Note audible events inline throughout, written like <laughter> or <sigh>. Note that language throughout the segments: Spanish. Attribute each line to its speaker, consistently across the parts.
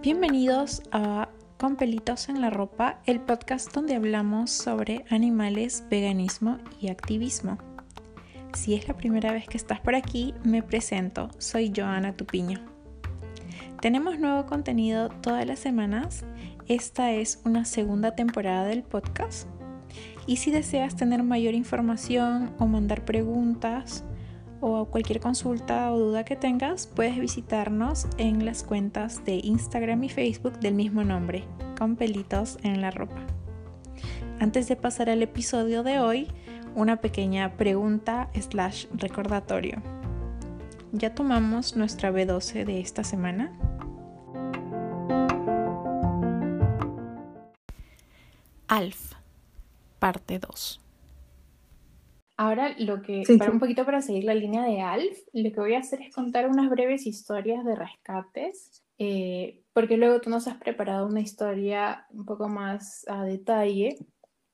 Speaker 1: Bienvenidos a Con Pelitos en la Ropa, el podcast donde hablamos sobre animales, veganismo y activismo. Si es la primera vez que estás por aquí, me presento, soy Joana Tupiño. Tenemos nuevo contenido todas las semanas, esta es una segunda temporada del podcast y si deseas tener mayor información o mandar preguntas o cualquier consulta o duda que tengas, puedes visitarnos en las cuentas de Instagram y Facebook del mismo nombre, con pelitos en la ropa. Antes de pasar al episodio de hoy, una pequeña pregunta slash recordatorio. ¿Ya tomamos nuestra B12 de esta semana? Alf, parte 2.
Speaker 2: Ahora lo que, para un poquito para seguir la línea de Alf, lo que voy a hacer es contar unas breves historias de rescates, eh, porque luego tú nos has preparado una historia un poco más a detalle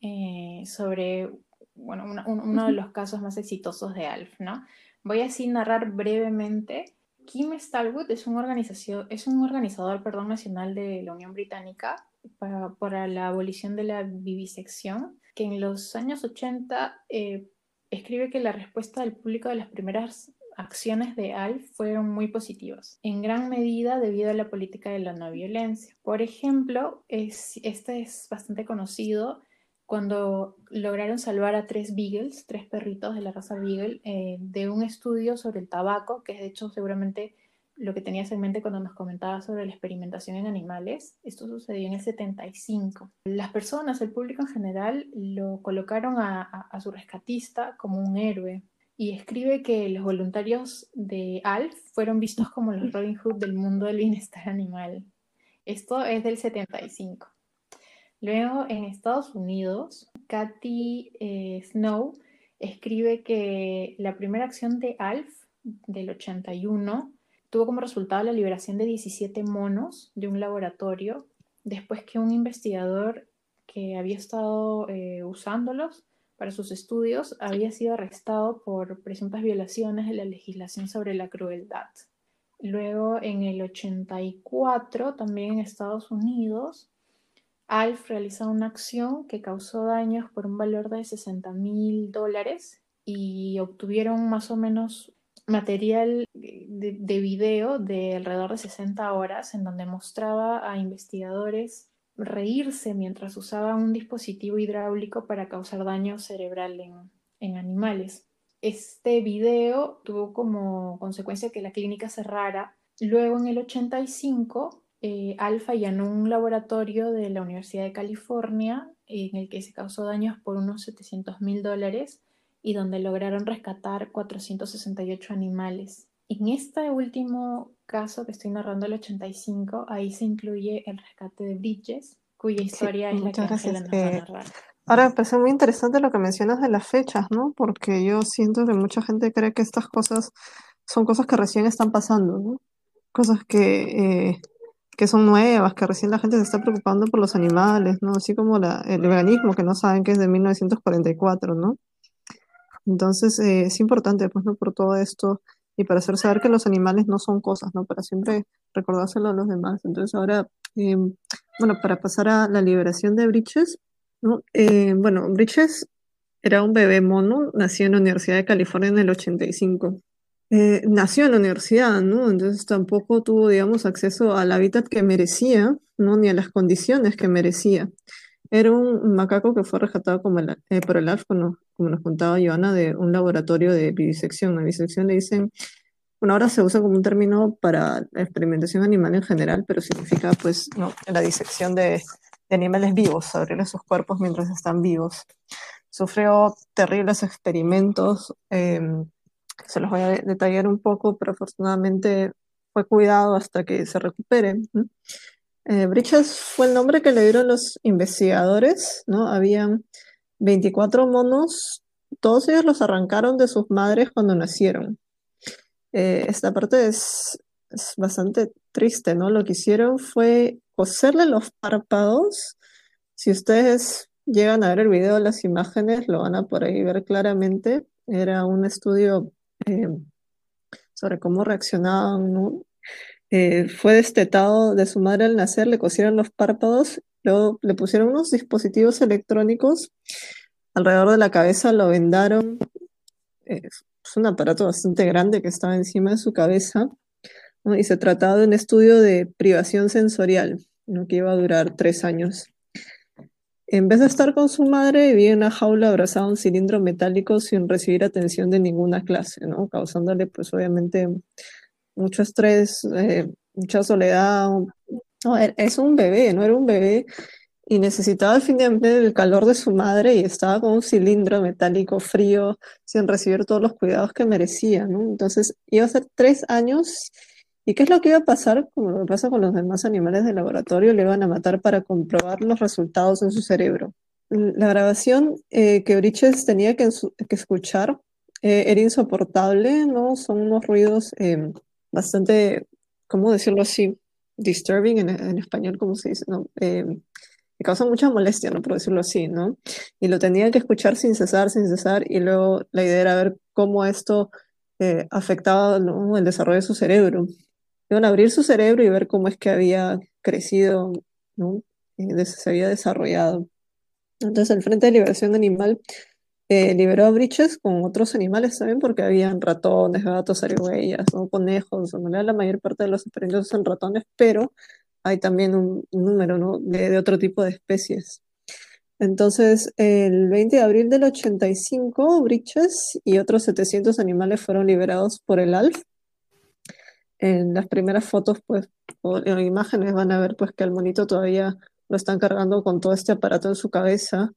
Speaker 2: eh, sobre, bueno, uno de los casos más exitosos de Alf, ¿no? Voy así narrar brevemente. Kim Stalwood es un, organización, es un organizador perdón, nacional de la Unión Británica para, para la abolición de la vivisección, que en los años 80 escribe que la respuesta del público de las primeras acciones de ALF fueron muy positivas, en gran medida debido a la política de la no violencia. Por ejemplo, es, este es bastante conocido cuando lograron salvar a tres beagles, tres perritos de la raza beagle, eh, de un estudio sobre el tabaco, que de hecho seguramente lo que tenías en mente cuando nos comentabas sobre la experimentación en animales. Esto sucedió en el 75. Las personas, el público en general, lo colocaron a, su rescatista como un héroe y escribe que los voluntarios de ALF fueron vistos como los Robin Hood del mundo del bienestar animal. Esto es del 75. Luego, en Estados Unidos, Kathy eh, Snow escribe que la primera acción de ALF del 81 tuvo como resultado la liberación de 17 monos de un laboratorio después que un investigador que había estado eh, usándolos para sus estudios había sido arrestado por presuntas violaciones de la legislación sobre la crueldad. Luego, en el 84, también en Estados Unidos, Alf realizó una acción que causó daños por un valor de 60 mil dólares y obtuvieron más o menos material de, de, video de alrededor de 60 horas en donde mostraba a investigadores reírse mientras usaban un dispositivo hidráulico para causar daño cerebral en, animales. Este video tuvo como consecuencia que la clínica cerrara. Luego, en el 85, eh, Alfa allanó un laboratorio de la Universidad de California en el que se causó daños por unos 700 mil dólares y donde lograron rescatar 468 animales. En este último caso que estoy narrando, el 85, ahí se incluye el rescate de Bridges, cuya historia es la que Ángela nos va a
Speaker 3: narrar. Ahora, me parece muy interesante lo que mencionas de las fechas, ¿no? Porque yo siento que mucha gente cree que estas cosas son cosas que recién están pasando, ¿no? Cosas que, eh, que son nuevas, que recién la gente se está preocupando por los animales, ¿no? Así como la, el veganismo, que no saben que es de 1944, ¿no? Entonces, eh, es importante, pues, ¿no? Por todo esto y para hacer saber que los animales no son cosas, ¿no? Para siempre recordárselo a los demás. Entonces, ahora, eh, bueno, para pasar a la liberación de Bridges, ¿no? Eh, bueno, Bridges era un bebé mono, nació en la Universidad de California en el 85. nació en la universidad, ¿no? Entonces tampoco tuvo, digamos, acceso al hábitat que merecía, ¿no? Ni a las condiciones que merecía. Era un macaco que fue rescatado como eh, por el ALF, como, nos contaba Joana, de un laboratorio de vivisección. La vivisección le dicen, bueno, ahora se usa como un término para la experimentación animal en general, pero significa pues no, la disección de, animales vivos, abrirles sus cuerpos mientras están vivos. Sufrió terribles experimentos, em, se los voy a detallar un poco, pero afortunadamente fue cuidado hasta que se recupere. Eh, Brichas fue el nombre que le dieron los investigadores, ¿no? Habían 24 monos, todos ellos los arrancaron de sus madres cuando nacieron. Eh, esta parte es, bastante triste, ¿no? Lo que hicieron fue coserle los párpados. Si ustedes llegan a ver el video, las imágenes lo van a por ahí ver claramente. Era un estudio eh, sobre cómo reaccionaban. Eh, fue destetado de su madre al nacer, le cosieron los párpados, luego le pusieron unos dispositivos electrónicos alrededor de la cabeza, lo vendaron. Eh, es un aparato bastante grande que estaba encima de su cabeza. Y se trataba de un estudio de privación sensorial, ¿no? que iba a durar tres años. En vez de estar con su madre, vivía en una jaula abrazada a un cilindro metálico sin recibir atención de ninguna clase, ¿no? causándole pues obviamente mucho estrés, eh, mucha soledad. No, e-, es un bebé, no era un bebé y necesitaba finalmente el calor de su madre y estaba con un cilindro metálico frío sin recibir todos los cuidados que merecía, ¿no? Entonces iba a ser tres años ¿Y qué es lo que iba a pasar? Como lo pasa con los demás animales del laboratorio, le iban a matar para comprobar los resultados en su cerebro. La grabación eh, que Briches tenía que, escuchar eh, era insoportable, ¿no? Son unos ruidos em, bastante, ¿cómo decirlo así? Disturbing en, español, ¿cómo se dice? No, em, me causa mucha molestia, ¿no? Por decirlo así, ¿no? Y lo tenía que escuchar sin cesar, sin cesar, y luego la idea era ver cómo esto eh, afectaba el desarrollo de su cerebro. Iban a abrir su cerebro y ver cómo es que había crecido, ¿no? Eh, se había desarrollado. Entonces el Frente de Liberación Animal eh, liberó a Briches con otros animales también porque habían ratones, gatos, arihuellas, conejos, en la mayor parte de los experimentos son ratones, pero hay también un, número ¿no? de, otro tipo de especies. Entonces, el 20 de abril del 85, Briches y otros 700 animales fueron liberados por el ALF. En las primeras fotos, pues, o en imágenes van a ver pues que el monito todavía lo están cargando con todo este aparato en su cabeza.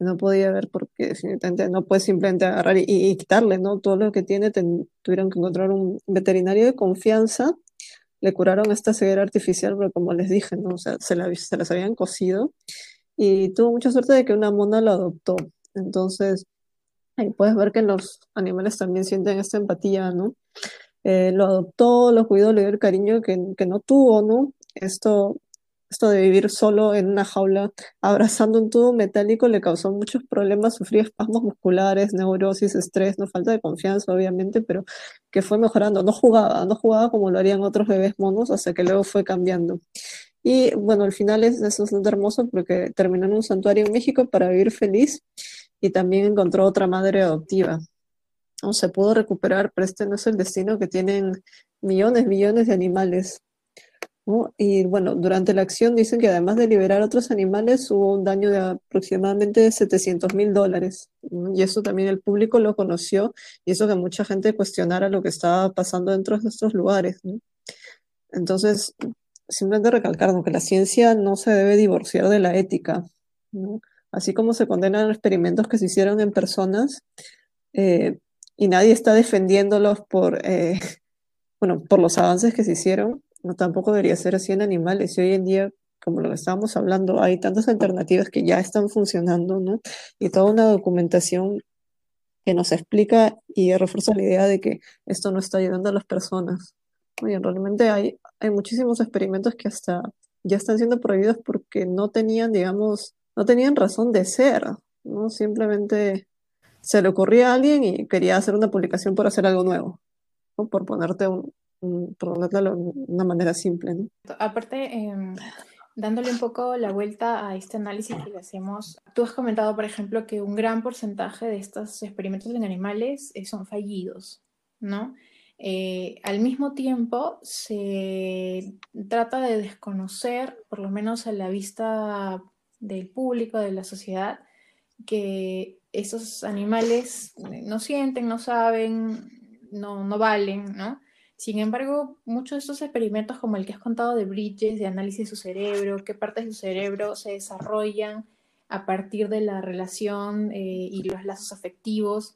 Speaker 3: No podía ver porque definitivamente no puede simplemente agarrar y, quitarle, ¿no? Todo lo que tiene, tuvieron que encontrar un veterinario de confianza le curaron esta ceguera artificial, porque como les dije, ¿no? O sea, se, la, se las habían cosido y tuvo mucha suerte de que una mona lo adoptó. Entonces, ahí puedes ver que los animales también sienten esta empatía, ¿no? Eh, lo adoptó, lo cuidó, le dio el cariño que, que no tuvo, ¿no? Esto esto de vivir solo en una jaula abrazando un tubo metálico le causó muchos problemas, sufría espasmos musculares, neurosis, estrés, no falta de confianza obviamente, pero que fue mejorando. No jugaba, no jugaba como lo harían otros bebés monos, hasta que luego fue cambiando. Y bueno, al final es, es bastante hermoso porque terminó en un santuario en México para vivir feliz y también encontró otra madre adoptiva. Se pudo recuperar, pero este no es el destino que tienen millones, millones de animales. Y bueno, durante la acción dicen que además de liberar otros animales hubo un daño de aproximadamente 700 mil dólares. Y eso también el público lo conoció y eso que mucha gente cuestionara lo que estaba pasando dentro de estos lugares. Entonces, simplemente recalcar que la ciencia no se debe divorciar de la ética. Así como se condenan experimentos que se hicieron en personas eh, y nadie está defendiéndolos por, eh, <laughs> bueno, por los avances que se hicieron no tampoco debería ser así en animales. Y hoy en día, como lo que estábamos hablando, hay tantas alternativas que ya están funcionando, ¿no? Y toda una documentación que nos explica y refuerza la idea de que esto no está ayudando a las personas. Oye, realmente hay, hay muchísimos experimentos que hasta ya están siendo prohibidos porque no tenían, digamos, no tenían razón de ser, ¿no? Simplemente se le ocurría a alguien y quería hacer una publicación por hacer algo nuevo, ¿no? Por ponerte un, Mm, por de una manera simple.
Speaker 2: Aparte, em, dándole un poco la vuelta a este análisis que le hacemos, tú has comentado, por ejemplo, que un gran porcentaje de estos experimentos en animales eh, son fallidos, ¿no? Eh, al mismo tiempo, se trata de desconocer, por lo menos a la vista del público, de la sociedad, que esos animales no sienten, no saben, no, no valen, ¿no? Sin embargo, muchos de estos experimentos, como el que has contado de Bridges, de análisis de su cerebro, qué partes de su cerebro se desarrollan a partir de la relación eh, y los lazos afectivos,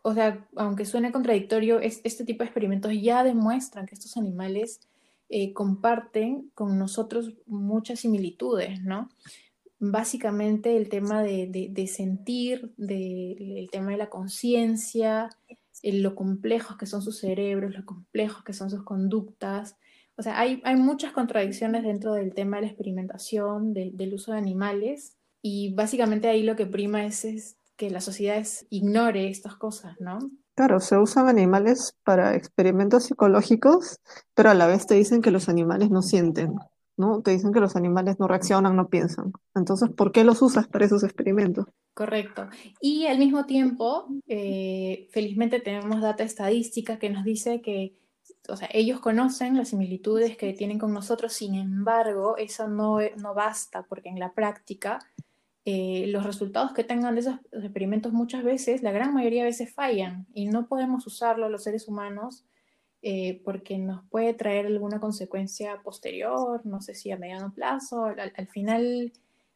Speaker 2: o sea, aunque suene contradictorio, este tipo de experimentos ya demuestran que estos animales eh, comparten con nosotros muchas similitudes, ¿no? Básicamente el tema de, sentir, el tema de la conciencia, lo complejos que son sus cerebros, lo complejos que son sus conductas. O sea, hay, hay muchas contradicciones dentro del tema de la experimentación, del uso de animales, y básicamente ahí lo que prima es, es que la sociedad ignore estas cosas, ¿no?
Speaker 3: Claro, se usan animales para experimentos psicológicos, pero a la vez te dicen que los animales no sienten, ¿no? Te dicen que los animales no reaccionan, no piensan. Entonces, ¿por qué los usas para esos experimentos?
Speaker 2: Correcto. Y al mismo tiempo, eh, felizmente tenemos data estadística que nos dice que, o sea, ellos conocen las similitudes que tienen con nosotros, sin embargo, eso no, no basta, porque en la práctica eh, los resultados que tengan de esos experimentos muchas veces, la gran mayoría de veces fallan y no podemos usarlo los seres humanos eh, porque nos puede traer alguna consecuencia posterior, no sé si a mediano plazo. Al, final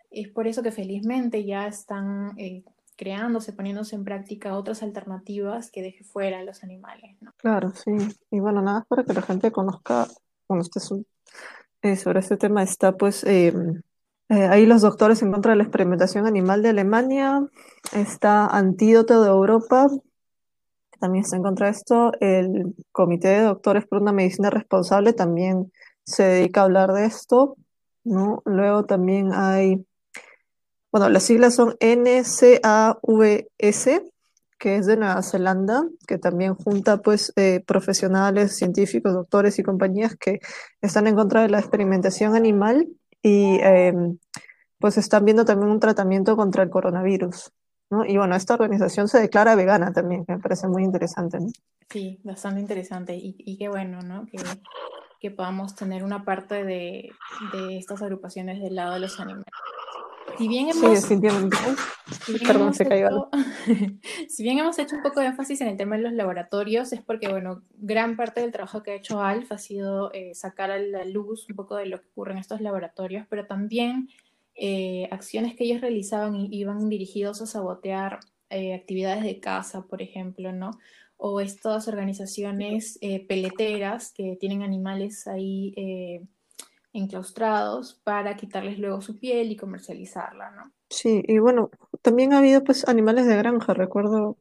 Speaker 2: es por eso que felizmente ya están eh, creándose, poniéndose en práctica otras alternativas que deje fuera a los animales.
Speaker 3: Claro, sí. Y bueno, nada, para que la gente conozca, bueno, este sobre este tema está pues em, eh, ahí los doctores en contra de la experimentación animal de Alemania, está Antídoto de Europa, también está en contra de esto, el Comité de Doctores por una Medicina Responsable también se dedica a hablar de esto. Luego también hay, bueno, las siglas son NCAVS, que es de Nueva Zelanda, que también junta pues eh, profesionales, científicos, doctores y compañías que están en contra de la experimentación animal y em, pues están viendo también un tratamiento contra el coronavirus. ¿No? Y bueno, esta organización se declara vegana también, que me parece muy interesante.
Speaker 2: Sí, bastante interesante y, y qué bueno, ¿no? Que, que podamos tener una parte de, de estas agrupaciones del lado de los animales. Si bien hemos,
Speaker 3: sí, Perdón, se cayó <laughs>
Speaker 2: si bien hemos hecho un poco de énfasis en el tema de los laboratorios, es porque, bueno, gran parte del trabajo que ha hecho ALF ha sido eh, sacar a la luz un poco de lo que ocurre en estos laboratorios, pero también eh, acciones que ellos realizaban iban dirigidos a sabotear eh, actividades de caza, por ejemplo, ¿no? O estas organizaciones peleteras que tienen animales ahí enclaustrados para quitarles luego su piel y comercializarla, ¿no?
Speaker 3: Sí, y bueno, también ha habido pues animales de granja, recuerdo,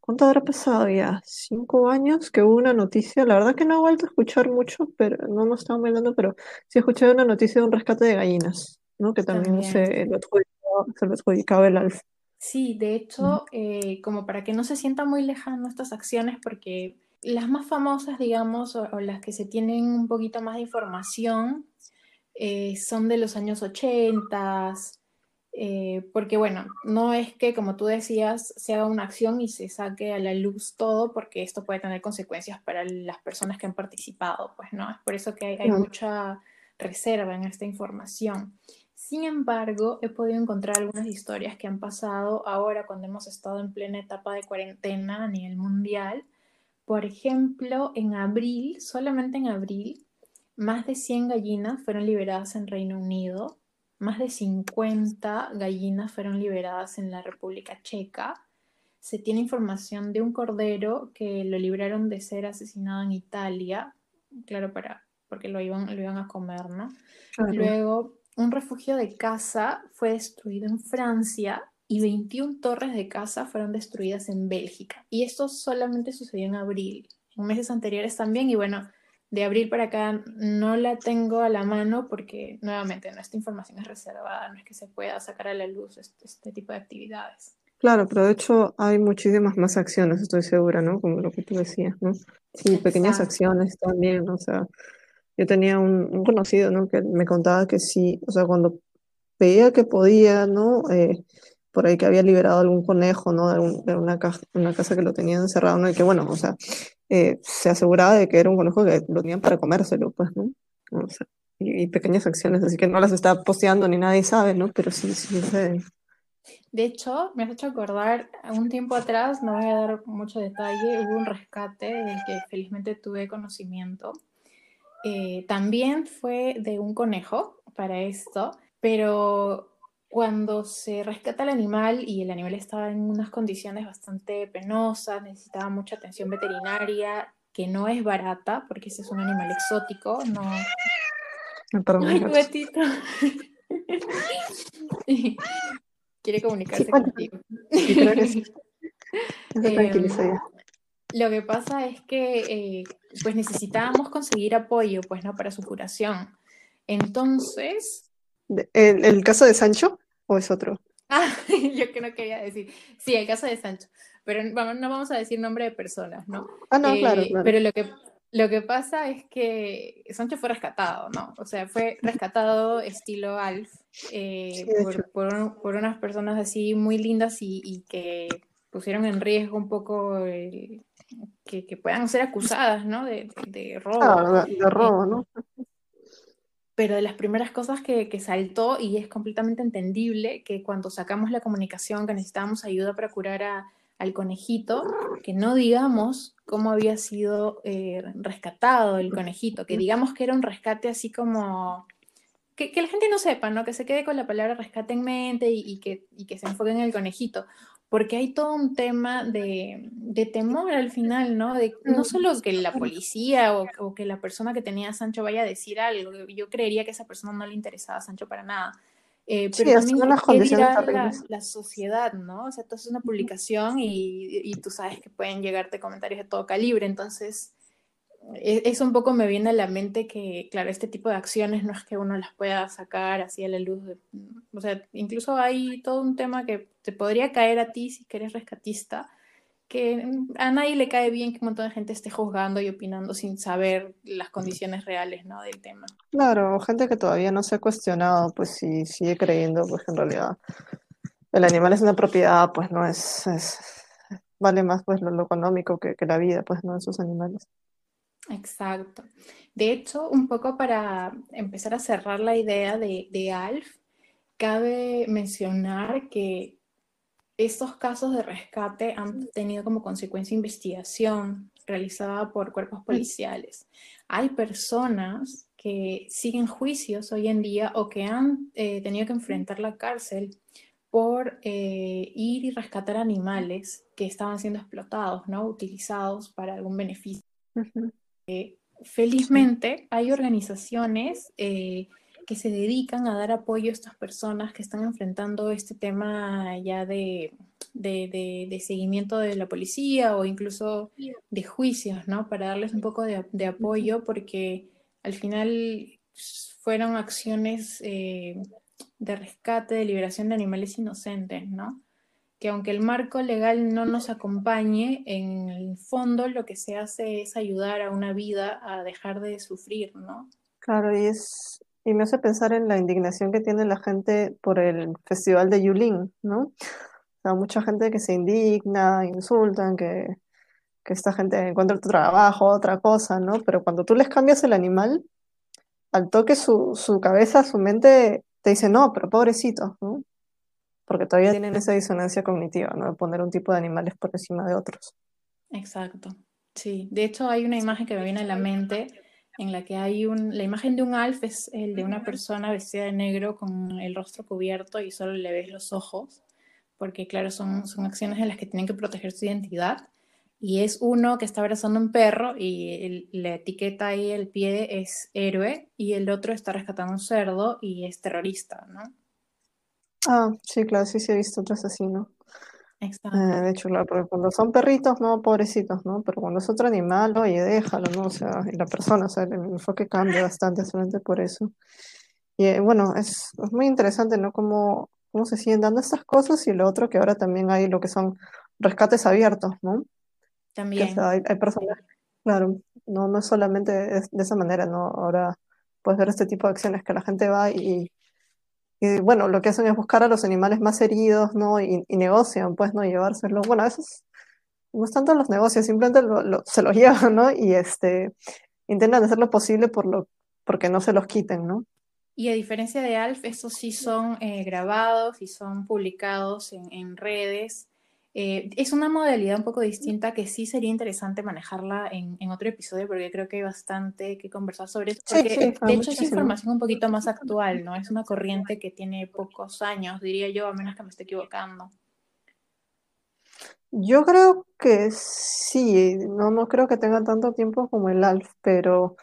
Speaker 3: ¿cuánto habrá pasado ya? Cinco años que hubo una noticia, la verdad que no he vuelto a escuchar mucho, pero no nos estamos hablando, pero sí he escuchado una noticia de un rescate de gallinas, ¿no? Que también, Se, lo adjudicaba, el alfa.
Speaker 2: Sí, de hecho, eh, como para que no se sienta muy lejano estas acciones, porque las más famosas, digamos, o, las que se tienen un poquito más de información, eh, son de los años 80, eh, porque bueno, no es que, como tú decías, se haga una acción y se saque a la luz todo, porque esto puede tener consecuencias para las personas que han participado, pues, ¿no? Es por eso que hay, mucha reserva en esta información. Sin embargo, he podido encontrar algunas historias que han pasado ahora cuando hemos estado en plena etapa de cuarentena a nivel mundial. Por ejemplo, en abril, solamente en abril, más de 100 gallinas fueron liberadas en Reino Unido, más de 50 gallinas fueron liberadas en la República Checa. Se tiene información de un cordero que lo libraron de ser asesinado en Italia, claro, para, porque lo iban, lo iban a comer, ¿no? Luego, un refugio de caza fue destruido en Francia y 21 torres de caza fueron destruidas en Bélgica. Y esto solamente sucedió en abril, en meses anteriores también, y bueno, de abril para acá no la tengo a la mano porque nuevamente nuestra información es reservada, no es que se pueda sacar a la luz este, este, tipo de actividades.
Speaker 3: Claro, pero de hecho hay muchísimas más acciones, estoy segura, ¿no? Como lo que tú decías, ¿no? Sí, pequeñas acciones también, o sea, yo tenía un, conocido, ¿no? Que me contaba que sí, o sea, cuando veía que podía, ¿no? Eh, por ahí que había liberado algún conejo, ¿no? De, una, una casa que lo tenían encerrado, ¿no? Y que bueno, o sea, eh, se aseguraba de que era un conejo que lo tenían para comérselo, pues, ¿no? y, pequeñas acciones, así que no las está posteando ni nadie sabe, ¿no? Pero sí, sí
Speaker 2: De hecho, me has hecho acordar, un tiempo atrás, no voy a dar mucho detalle, hubo un rescate del que felizmente tuve conocimiento. Eh, también fue de un conejo para esto, pero cuando se rescata el animal y el animal estaba en unas condiciones bastante penosas, necesitaba mucha atención veterinaria, que no es barata, porque ese es un animal exótico, no... <laughs> Ay, <laughs> Quiere comunicarse contigo. <laughs> Em, lo que pasa es que eh, pues necesitábamos conseguir apoyo pues no para su curación. Entonces
Speaker 3: ¿El, ¿El, caso de Sancho o es otro? <laughs>
Speaker 2: Ah, <laughs> yo que no quería decir. Sí, el caso de Sancho. pero no vamos a decir nombre de personas, ¿no?
Speaker 3: Ah, no, claro,
Speaker 2: claro. Pero lo que, lo que pasa es que Sancho fue rescatado, ¿no? O sea, fue rescatado estilo Alf eh, por, por, unas personas así muy lindas y, que pusieron en riesgo un poco que, que, puedan ser acusadas, ¿no? De, de, robo.
Speaker 3: Ah, de, robo, ¿no?
Speaker 2: Pero de las primeras cosas que, que, saltó, y es completamente entendible, que cuando sacamos la comunicación que necesitábamos ayuda para curar a, al conejito, que no digamos cómo había sido eh, rescatado el conejito, que digamos que era un rescate así como... Que, la gente no sepa, ¿no? Que se quede con la palabra rescate en mente y, que, que se enfoque en el conejito, porque hay todo un tema de, temor al final, ¿no? De, no solo que la policía o, o, que la persona que tenía a Sancho vaya a decir algo, yo creería que a esa persona no le interesaba a Sancho para nada, eh, pero también qué dirá la, la, sociedad, ¿no? O sea, tú haces una publicación y, y, tú sabes que pueden llegarte comentarios de todo calibre, entonces eso un poco me viene a la mente que, claro, este tipo de acciones no es que uno las pueda sacar así a la luz, o sea, incluso hay todo un tema que te podría caer a ti si eres rescatista, que a nadie le cae bien que un montón de gente esté juzgando y opinando sin saber las condiciones reales ¿no? del tema.
Speaker 3: Claro, gente que todavía no se ha cuestionado, pues si sigue creyendo pues en realidad el animal es una propiedad, pues no es, vale más pues lo, económico que, la vida, pues no esos animales.
Speaker 2: Exacto. De hecho, un poco para empezar a cerrar la idea de, de Alf, cabe mencionar que estos casos de rescate han tenido como consecuencia investigación realizada por cuerpos policiales. Hay personas que siguen juicios hoy en día o que han eh, tenido que enfrentar la cárcel por eh, ir y rescatar animales que estaban siendo explotados, ¿no? utilizados para algún beneficio. Eh, felizmente hay organizaciones que se dedican a dar apoyo a estas personas que están enfrentando este tema ya de, de, seguimiento de la policía o incluso de juicios, ¿no? Para darles un poco de, apoyo porque al final fueron acciones eh, de rescate, de liberación de animales inocentes, ¿no? Que aunque el marco legal no nos acompañe, en el fondo lo que se hace es ayudar a una vida a dejar de sufrir, ¿no?
Speaker 3: Claro, y es y me hace pensar en la indignación que tiene la gente por el festival de Yulin, ¿no? Sea, mucha gente que se indigna, insultan, que, que esta gente encuentra otro trabajo, otra cosa, ¿no? Pero cuando tú les cambias el animal, al toque su, su cabeza, su mente te dice, no, pero pobrecito, ¿no? Porque todavía tienen esa disonancia cognitiva, ¿no? De poner un tipo de animales por encima de otros.
Speaker 2: Exacto, sí. De hecho, hay una imagen que me viene a la mente en la que hay un, la imagen de un alf es el de una persona vestida de negro con el rostro cubierto y solo le ves los ojos, porque claro, son, son acciones en las que tienen que proteger su identidad. Y es uno que está abrazando un perro y la etiqueta ahí, el pie es héroe, y el otro está rescatando un cerdo y es terrorista, ¿no?
Speaker 3: Ah, sí, claro, sí, sí he visto otros así, ¿no?
Speaker 2: Exacto.
Speaker 3: Eh, de hecho, claro, porque cuando son perritos, no, pobrecitos, ¿no? Pero cuando es otro animal, oye, déjalo, ¿no? O sea, y la persona, o sea, el enfoque cambia bastante solamente por eso. Y eh, bueno, es, es, muy interesante, ¿no? Cómo, cómo se siguen dando estas cosas y lo otro que ahora también hay lo que son rescates abiertos, ¿no?
Speaker 2: También.
Speaker 3: hay, hay, personas, claro, no, no solamente de, de esa manera, ¿no? Ahora puedes ver este tipo de acciones que la gente va y y bueno, lo que hacen es buscar a los animales más heridos, ¿no? Y, negocian, pues, ¿no? Llevárselos. Bueno, eso no es tanto los negocios, simplemente se los <laughs> llevan, ¿no? Y este, intentan hacer lo posible por lo, porque no se los quiten, ¿no?
Speaker 2: Y a diferencia de Alf, estos sí son eh, grabados y son publicados en, en redes eh, es una modalidad un poco distinta que sí sería interesante manejarla en, otro episodio porque creo que hay bastante que conversar sobre eso. Porque de hecho es información un poquito más actual, ¿no? Es una corriente que tiene pocos años, diría yo, a menos que me esté equivocando.
Speaker 3: Yo creo que sí, no, no creo que tenga tanto tiempo como el ALF, pero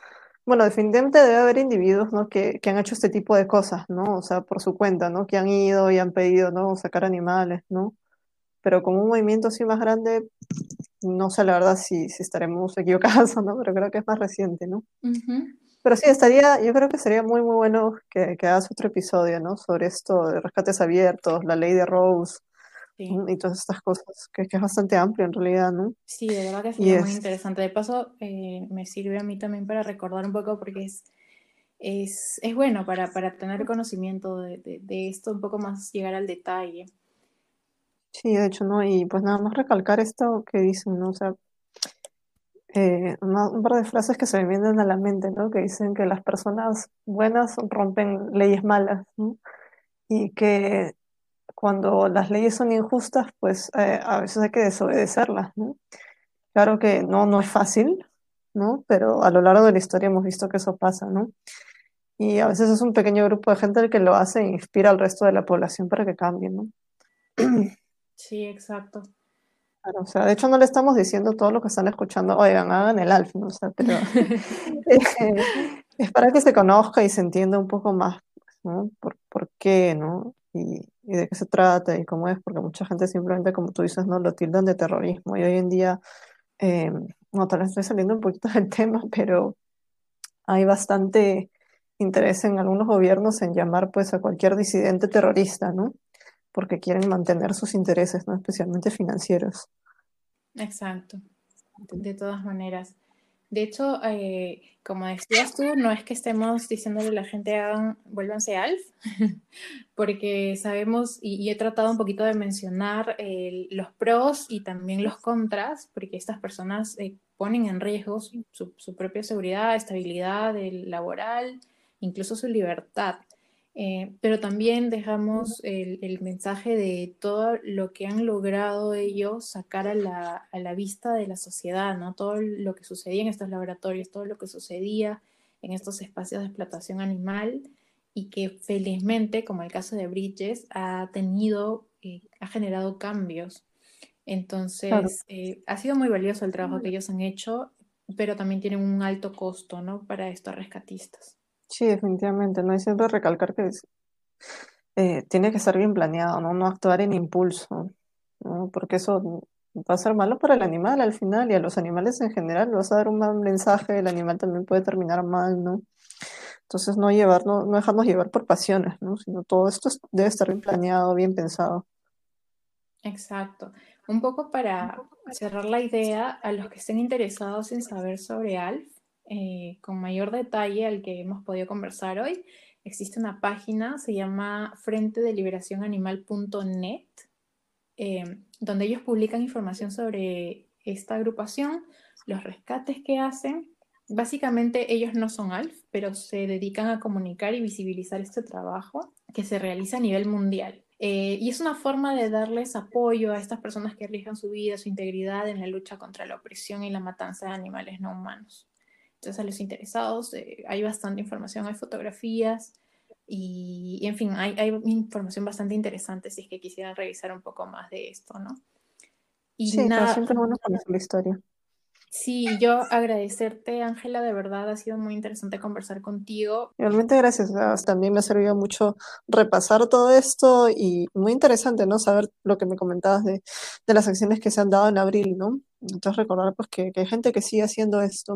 Speaker 3: bueno, definitivamente debe haber individuos, ¿no? que, que, han hecho este tipo de cosas, ¿no? O sea, por su cuenta, ¿no? Que han ido y han pedido, ¿no? Sacar animales, ¿no? Pero con un movimiento así más grande, no sé la verdad si, si estaremos <laughs> equivocados o no, pero creo que es más reciente, ¿no? Pero sí, estaría, yo creo que sería muy, muy bueno que, que hagas otro episodio, ¿no? Sobre esto de rescates abiertos, la ley de Rose, y todas estas cosas, que, es bastante amplio en realidad, ¿no?
Speaker 2: Sí, de verdad que es muy interesante. De paso, eh, me sirve a mí también para recordar un poco porque es, es, es bueno para, para, tener conocimiento de, de, esto, un poco más llegar al detalle.
Speaker 3: Sí, de hecho, ¿no? Y pues nada más recalcar esto que dicen, ¿no? O sea, eh, un par de frases que se me vienen a la mente, ¿no? Que dicen que las personas buenas rompen leyes malas, ¿no? Y que cuando las leyes son injustas, pues eh, a veces hay que desobedecerlas, ¿no? Claro que no, no es fácil, ¿no? Pero a lo largo de la historia hemos visto que eso pasa, ¿no? Y a veces es un pequeño grupo de gente el que lo hace e inspira al resto de la población para que cambien, ¿no? <clears throat>
Speaker 2: Sí, exacto.
Speaker 3: o sea, de hecho no le estamos diciendo todo lo que están escuchando, oigan, hagan el alfa, ¿no? O sea, pero <laughs> es para que se conozca y se entienda un poco más, ¿no? Por, por qué, ¿no? Y, y de qué se trata y cómo es, porque mucha gente simplemente, como tú dices, no lo tildan de terrorismo. Y hoy en día, eh, no, tal vez estoy saliendo un poquito <laughs> del tema, pero hay bastante interés en algunos gobiernos en llamar pues a cualquier disidente terrorista, ¿no? Porque quieren mantener sus intereses, ¿no? Especialmente financieros.
Speaker 2: Exacto, de todas maneras. De hecho, eh, como decías tú, no es que estemos diciéndole a la gente hagan, vuélvanse ALF, <laughs> porque sabemos y, he tratado un poquito de mencionar los pros y también los contras, porque estas personas eh, ponen en riesgo su, su propia seguridad, estabilidad laboral, incluso su libertad. Eh, pero también dejamos el, mensaje de todo lo que han logrado ellos sacar a la, a la, vista de la sociedad, ¿no? Todo lo que sucedía en estos laboratorios, todo lo que sucedía en estos espacios de explotación animal y que felizmente, como el caso de Bridges, ha tenido, eh, ha generado cambios. Entonces, eh, ha sido muy valioso el trabajo que ellos han hecho, pero también tienen un alto costo, ¿no? Para estos rescatistas.
Speaker 3: Sí, definitivamente, ¿no? hay siempre recalcar que eh, tiene que estar bien planeado, ¿no? No actuar en impulso, ¿no? Porque eso va a ser malo para el animal al final y a los animales en general. Vas a dar un mal mensaje, el animal también puede terminar mal, ¿no? Entonces no llevar, no, dejarnos llevar por pasiones, ¿no? Sino todo esto debe estar bien planeado, bien pensado.
Speaker 2: Exacto. Un poco para cerrar la idea, a los que estén interesados en saber sobre ALF, eh, con mayor detalle al que hemos podido conversar hoy, existe una página, se llama frente de liberación animal.net, eh, donde ellos publican información sobre esta agrupación, los rescates que hacen. Básicamente ellos no son ALF, pero se dedican a comunicar y visibilizar este trabajo que se realiza a nivel mundial. Eh, y es una forma de darles apoyo a estas personas que arriesgan su vida, su integridad en la lucha contra la opresión y la matanza de animales no humanos. Entonces, a los interesados, eh, hay bastante información, hay fotografías y, en fin, hay, hay, información bastante interesante si es que quisieran revisar un poco más de esto, ¿no?
Speaker 3: Y sí, nada, siempre bueno conocer la historia.
Speaker 2: Sí, yo agradecerte, Ángela, de verdad ha sido muy interesante conversar contigo.
Speaker 3: Realmente gracias, también me ha servido mucho repasar todo esto y muy interesante, ¿no? Saber lo que me comentabas de, de las acciones que se han dado en abril, ¿no? Entonces recordar pues que, que hay gente que sigue haciendo esto.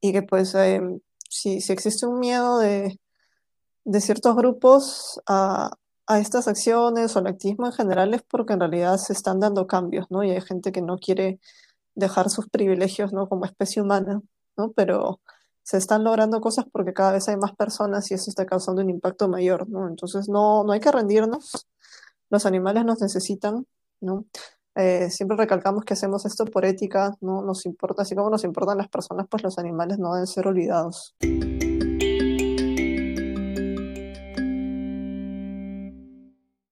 Speaker 3: Y que pues eh, si, si, existe un miedo de, de ciertos grupos a, a, estas acciones o al activismo en general es porque en realidad se están dando cambios, ¿no? Y hay gente que no quiere dejar sus privilegios, ¿no? Como especie humana, ¿no? Pero se están logrando cosas porque cada vez hay más personas y eso está causando un impacto mayor, ¿no? Entonces no, no hay que rendirnos, los animales nos necesitan, ¿no? Eh, siempre recalcamos que hacemos esto por ética, no nos importa, así como nos importan las personas, pues los animales no deben ser olvidados.